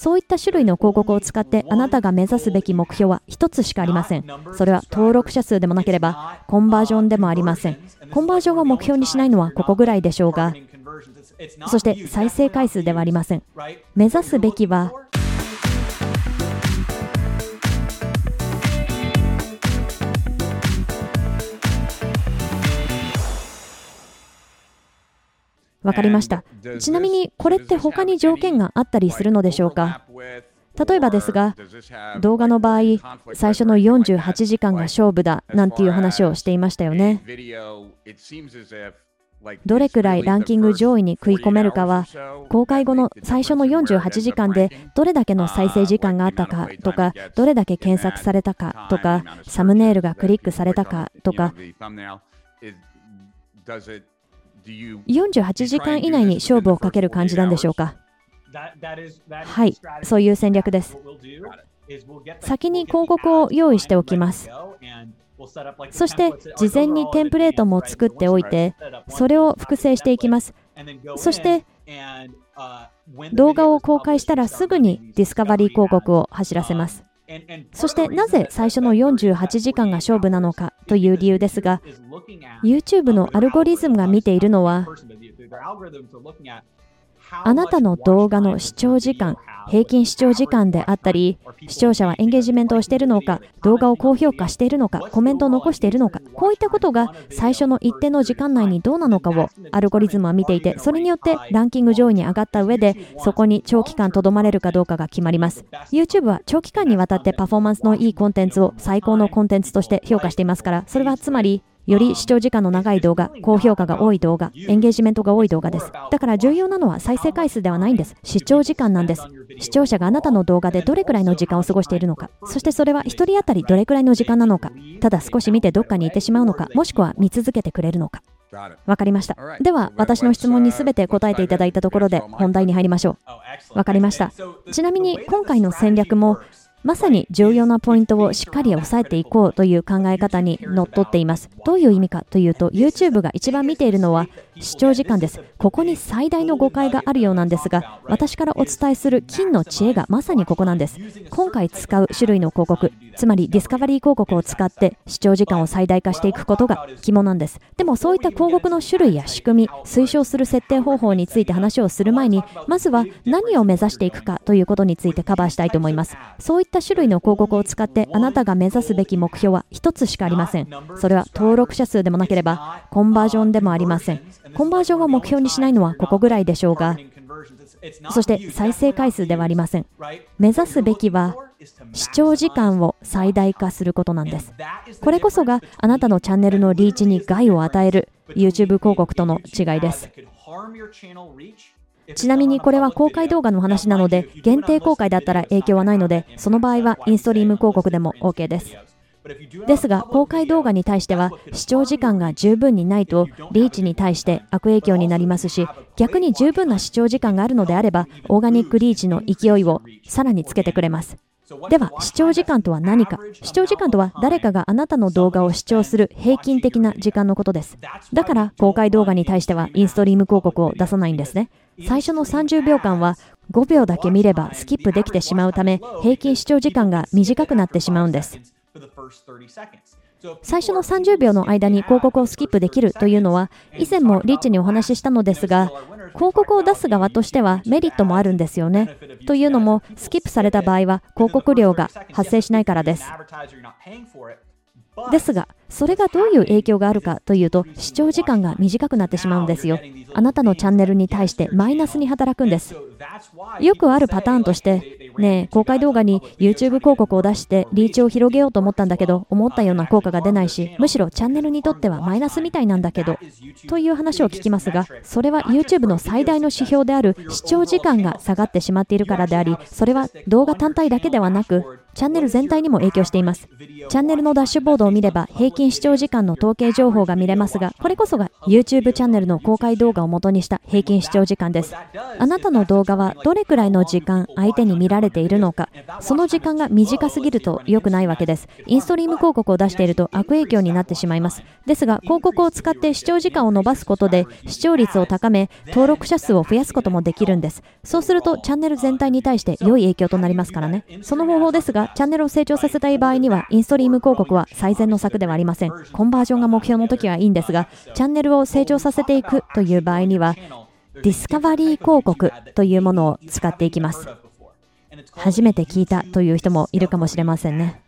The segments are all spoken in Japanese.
そういった種類の広告を使ってあなたが目指すべき目標は1つしかありません。それは登録者数でもなければコンバージョンでもありません。コンバージョンを目標にしないのはここぐらいでしょうが、そして再生回数ではありません。目指すべきはわかりました。ちなみに、これって他に条件があったりするのでしょうか？例えばですが、動画の場合、最初の48時間が勝負だなんていう話をしていましたよね。どれくらいランキング上位に食い込めるかは、公開後の最初の48時間でどれだけの再生時間があったかとか、どれだけ検索されたかとか、サムネイルがクリックされたかとか、48時間以内に勝負をかける感じなんでしょうか？はい、そういう戦略です。先に広告を用意しておきます。そして事前にテンプレートも作っておいて、それを複製していきます。そして動画を公開したらすぐにディスカバリー広告を走らせます。そしてなぜ最初の48時間が勝負なのかという理由ですが、YouTube のアルゴリズムが見ているのは、あなたの動画の視聴時間、平均視聴時間であったり、視聴者はエンゲージメントをしているのか、動画を高評価しているのか、コメントを残しているのか、こういったことが最初の一定の時間内にどうなのかをアルゴリズムは見ていて、それによってランキング上位に上がった上で、そこに長期間とどまれるかどうかが決まります。YouTube は長期間にわたってパフォーマンスのいいコンテンツを最高のコンテンツとして評価していますから、それはつまりより視聴時間の長い動画、高評価が多い動画、エンゲージメントが多い動画です。だから重要なのは再生回数ではないんです。視聴時間なんです。視聴者があなたの動画でどれくらいの時間を過ごしているのか、そしてそれは1人当たりどれくらいの時間なのか、ただ少し見てどっかに行ってしまうのか、もしくは見続けてくれるのか。わかりました。では、私の質問にすべて答えていただいたところで本題に入りましょう。わかりました。ちなみに今回の戦略もまさに重要なポイントをしっかり押さえていこうという考え方にのっとっています。どういう意味かというと、YouTube が一番見ているのは視聴時間です。ここに最大の誤解があるようなんですが、私からお伝えする金の知恵がまさにここなんです。今回使う種類の広告、つまりディスカバリー広告を使って視聴時間を最大化していくことが肝なんです。でもそういった広告の種類や仕組み、推奨する設定方法について話をする前に、まずは何を目指していくかということについてカバーしたいと思います。そういっった種類の広告を使ってあなたが目指すべき目標は一つしかありません。それは登録者数でもなければコンバージョンでもありません。コンバージョンを目標にしないのはここぐらいでしょうが、そして再生回数ではありません。目指すべきは視聴時間を最大化することなんです。これこそがあなたのチャンネルのリーチに害を与える YouTube 広告との違いです。ちなみにこれは公開動画の話なので、限定公開だったら影響はないので、その場合はインストリーム広告でも OK です。ですが、公開動画に対しては視聴時間が十分にないとリーチに対して悪影響になりますし、逆に十分な視聴時間があるのであれば、オーガニックリーチの勢いをさらにつけてくれます。では、視聴時間とは何か？視聴時間とは誰かがあなたの動画を視聴する平均的な時間のことです。だから、公開動画に対してはインストリーム広告を出さないんですね。最初の30秒間は5秒だけ見ればスキップできてしまうため、平均視聴時間が短くなってしまうんです。最初の30秒の間に広告をスキップできるというのは、以前もリッチにお話ししたのですが、広告を出す側としてはメリットもあるんですよね。というのも、スキップされた場合は広告料が発生しないからです。ですが、それがどういう影響があるかというと、視聴時間が短くなってしまうんですよ。あなたのチャンネルに対してマイナスに働くんです。よくあるパターンとして、ねえ、公開動画に YouTube 広告を出してリーチを広げようと思ったんだけど、思ったような効果が出ないし、むしろチャンネルにとってはマイナスみたいなんだけど、という話を聞きますが、それは YouTube の最大の指標である視聴時間が下がってしまっているからであり、それは動画単体だけではなく、チャンネル全体にも影響しています。チャンネルのダッシュボードを見れば平均視聴時間の統計情報が見れますが、これこそが YouTube チャンネルの公開動画を元にした平均視聴時間です。あなたの動画はどれくらいの時間相手に見られているのか、その時間が短すぎると良くないわけです。インストリーム広告を出していると悪影響になってしまいます。ですが、広告を使って視聴時間を伸ばすことで視聴率を高め、登録者数を増やすこともできるんです。そうするとチャンネル全体に対して良い影響となりますからね。その方法ですが、チャンネルを成長させたい場合には、インストリーム広告は最善の策ではありません。コンバージョンが目標の時はいいんですが、チャンネルを成長させていくという場合には、ディスカバリー広告というものを使っていきます。初めて聞いたという人もいるかもしれませんね。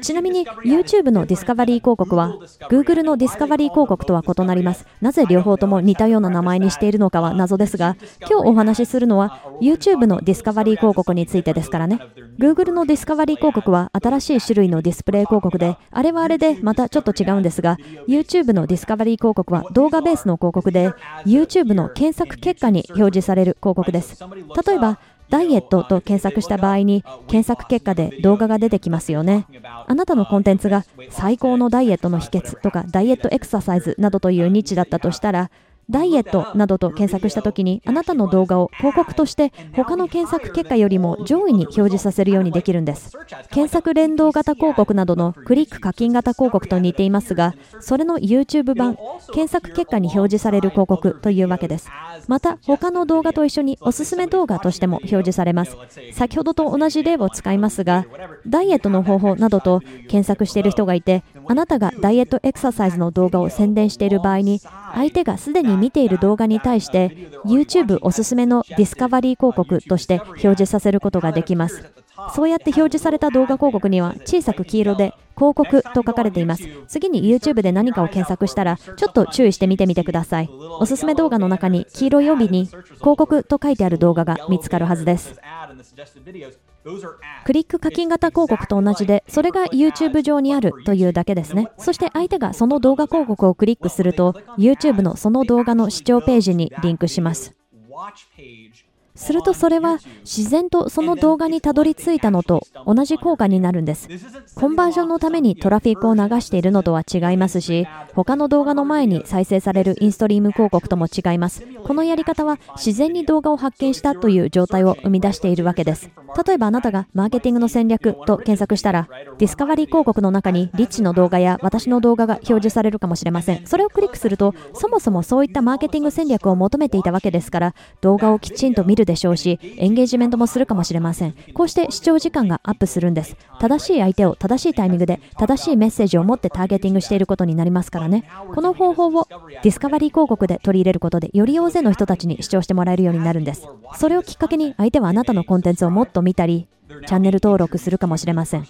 ちなみに YouTube のディスカバリー広告は Google のディスカバリー広告とは異なります。なぜ両方とも似たような名前にしているのかは謎ですが、今日お話しするのは YouTube のディスカバリー広告についてですからね。Google のディスカバリー広告は新しい種類のディスプレイ広告で、あれはあれでまたちょっと違うんですが、YouTube のディスカバリー広告は動画ベースの広告で、YouTube の検索結果に表示される広告です。例えば、ダイエットと検索した場合に検索結果で動画が出てきますよね。あなたのコンテンツが最高のダイエットの秘訣とかダイエットエクササイズなどというニッチだったとしたらダイエットなどと検索したときにあなたの動画を広告として他の検索結果よりも上位に表示させるようにできるんです。検索連動型広告などのクリック課金型広告と似ていますが、それの YouTube 版、検索結果に表示される広告というわけです。また他の動画と一緒におすすめ動画としても表示されます。先ほどと同じ例を使いますが、ダイエットの方法などと検索している人がいて、あなたがダイエットエクササイズの動画を宣伝している場合に、相手がすでに見ている動画に対して YouTube おすすめのディスカバリー広告として表示させることができます。そうやって表示された動画広告には小さく黄色で広告と書かれています。次に YouTube で何かを検索したらちょっと注意して見てみてください。おすすめ動画の中に黄色い帯に広告と書いてある動画が見つかるはずです。クリック課金型広告と同じで、それが YouTube 上にあるというだけですね。そして相手がその動画広告をクリックすると、YouTube のその動画の視聴ページにリンクします。するとそれは自然とその動画にたどり着いたのと同じ効果になるんです。コンバージョンのためにトラフィックを流しているのとは違いますし、他の動画の前に再生されるインストリーム広告とも違います。このやり方は自然に動画を発見したという状態を生み出しているわけです。例えばあなたがマーケティングの戦略と検索したら、ディスカバリー広告の中にリッチの動画や私の動画が表示されるかもしれません。それをクリックすると、そもそもそういったマーケティング戦略を求めていたわけですから、動画をきちんと見るでしょうし、エンゲージメントもするかもしれません。こうして視聴時間がアップするんです。正しい相手を正しいタイミングで正しいメッセージを持ってターゲティングしていることになりますからね。この方法をディスカバリー広告で取り入れることで、より大勢の人たちに視聴してもらえるようになるんです。それをきっかけに相手はあなたのコンテンツをもっと見たり、チャンネル登録するかもしれません。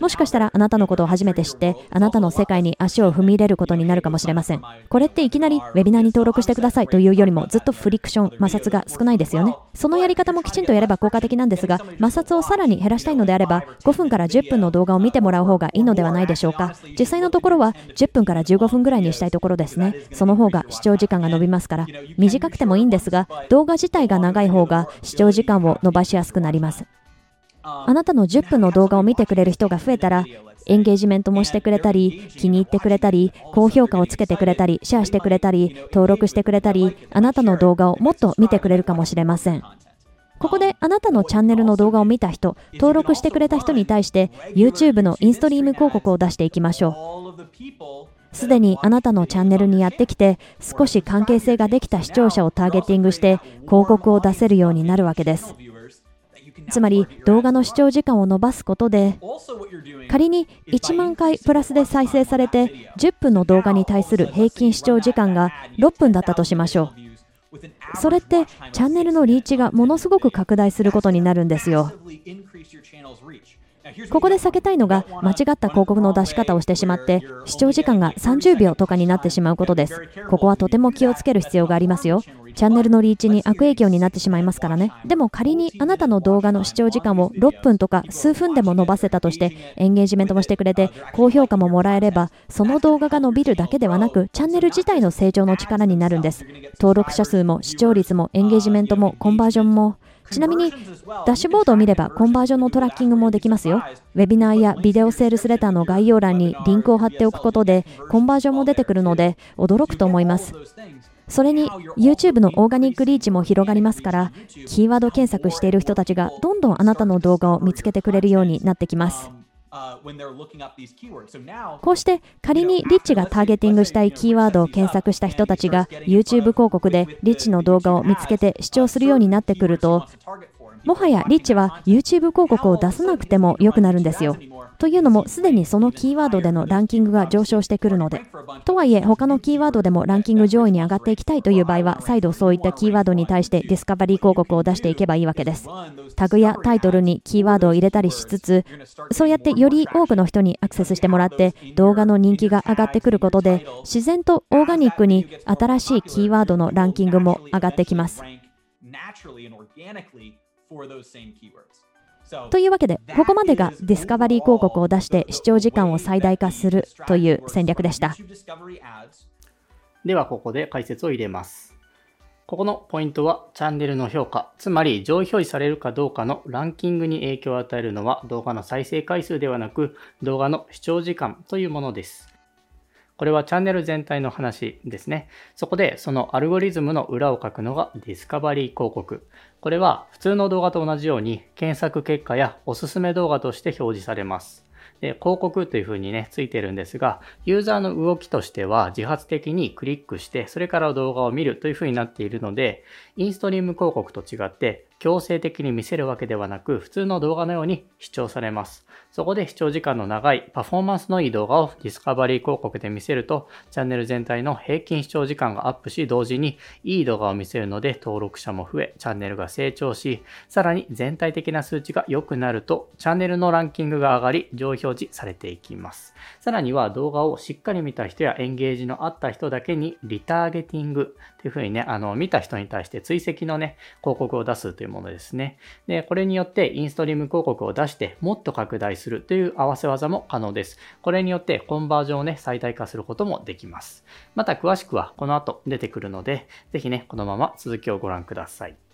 もしかしたらあなたのことを初めて知って、あなたの世界に足を踏み入れることになるかもしれません。これっていきなりウェビナーに登録してくださいというよりもずっとフリクション、摩擦が少ないですよね。そのやり方もきちんとやれば効果的なんですが、摩擦をさらに減らしたいのであれば、5分から10分の動画を見てもらう方がいいのではないでしょうか。実際のところは10分から15分ぐらいにしたいところですね。その方が視聴時間が伸びますから、短くてもいいんですが、動画自体が長い方が視聴時間を伸ばしやすくなります。あなたの10分の動画を見てくれる人が増えたら、エンゲージメントもしてくれたり、気に入ってくれたり、高評価をつけてくれたり、シェアしてくれたり、登録してくれたり、あなたの動画をもっと見てくれるかもしれません。ここであなたのチャンネルの動画を見た人、登録してくれた人に対して YouTube のインストリーム広告を出していきましょう。すでにあなたのチャンネルにやってきて少し関係性ができた視聴者をターゲティングして広告を出せるようになるわけです。つまり動画の視聴時間を伸ばすことで仮に1万回プラスで再生されて10分の動画に対する平均視聴時間が6分だったとしましょう。それってチャンネルのリーチがものすごく拡大することになるんですよ。ここで避けたいのが間違った広告の出し方をしてしまって視聴時間が30秒とかになってしまうことです。ここはとても気をつける必要がありますよ。チャンネルのリーチに悪影響になってしまいますからね。でも仮にあなたの動画の視聴時間を6分とか数分でも伸ばせたとしてエンゲージメントもしてくれて高評価ももらえればその動画が伸びるだけではなくチャンネル自体の成長の力になるんです。登録者数も視聴率もエンゲージメントもコンバージョンもちなみに、ダッシュボードを見ればコンバージョンのトラッキングもできますよ。ウェビナーやビデオセールスレターの概要欄にリンクを貼っておくことで、コンバージョンも出てくるので、驚くと思います。それに YouTube のオーガニックリーチも広がりますからキーワード検索している人たちがどんどんあなたの動画を見つけてくれるようになってきますこうして仮にリッチがターゲティングしたいキーワードを検索した人たちが YouTube 広告でリッチの動画を見つけて視聴するようになってくるともはやリッチは YouTube 広告を出さなくても良くなるんですよ。というのも、すでにそのキーワードでのランキングが上昇してくるので。とはいえ、他のキーワードでもランキング上位に上がっていきたいという場合は、再度そういったキーワードに対してディスカバリー広告を出していけばいいわけです。タグやタイトルにキーワードを入れたりしつつ、そうやってより多くの人にアクセスしてもらって、動画の人気が上がってくることで、自然とオーガニックに新しいキーワードのランキングも上がってきます。というわけで、ここまでがディスカバリー広告を出して視聴時間を最大化するという戦略でした。では、ここで解説を入れます。ここのポイントはチャンネルの評価、つまり上位表示されるかどうかのランキングに影響を与えるのは動画の再生回数ではなく動画の視聴時間というものです。これはチャンネル全体の話ですね。そこでそのアルゴリズムの裏を書くのがディスカバリー広告。これは普通の動画と同じように検索結果やおすすめ動画として表示されます。で広告というふうにね、ついてるんですが、ユーザーの動きとしては自発的にクリックして、それから動画を見るというふうになっているので、インストリーム広告と違って、強制的に見せるわけではなく、普通の動画のように視聴されます。そこで視聴時間の長い、パフォーマンスのいい動画をディスカバリー広告で見せると、チャンネル全体の平均視聴時間がアップし、同時にいい動画を見せるので登録者も増え、チャンネルが成長し、さらに全体的な数値が良くなると、チャンネルのランキングが上がり、上位表示されていきます。さらには動画をしっかり見た人やエンゲージのあった人だけにリターゲティングというふうにね、あの、見た人に対して追跡のね、広告を出すといういうものですね。で、これによってインストリーム広告を出してもっと拡大するという合わせ技も可能です。これによってコンバージョンをね、最大化することもできます。また詳しくはこの後出てくるので、ぜひね、このまま続きをご覧ください。